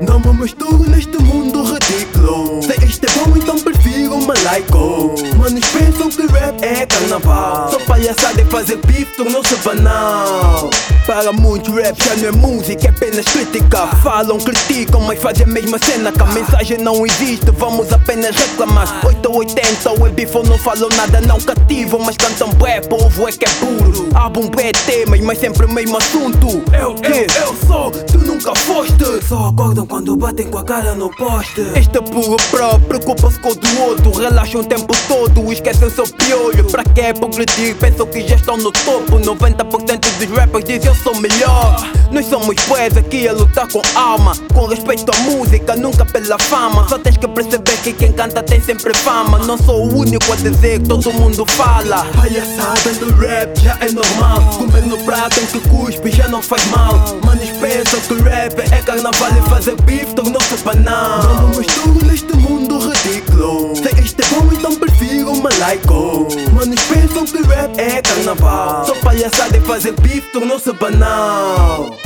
Não me tu neste mundo ridículo. Se este é bom então prefiro uma laico Manos pensam que rap é carnaval. Só palhaçada é fazer bife tornou-se banal Para muitos rap já não é música, é apenas crítica. Falam, criticam, mas fazem a mesma cena. Que a mensagem não existe, vamos apenas reclamar. 8 ou 80, o bifo não falam nada, não cativo Mas cantam bué, povo é que é puro. Álbum é temas, mas sempre o mesmo assunto. É eu, eu, eu sou nunca foste. Só acordam quando batem com a cara no poste. Este é puro pro, preocupa-se com o do outro. Relaxam o tempo todo, esquecem seu piolho. Pra que progredir, pensam que já estão no topo. 90% dos rappers dizem eu sou melhor. Nós somos poés aqui a lutar com alma. Com respeito à música, nunca pela fama. Só tens que perceber que quem canta tem sempre fama. Não sou o único a dizer que todo mundo fala. Palhaçada no rap já é normal. Comer no prato em que cuspe já não faz mal carnaval e fazer bife tornou-se banal Não me misturo neste mundo ridículo. Sei este é bom então prefiro malaico Manos pensam que rap é carnaval. Só palhaçada e fazer bife tornou-se banal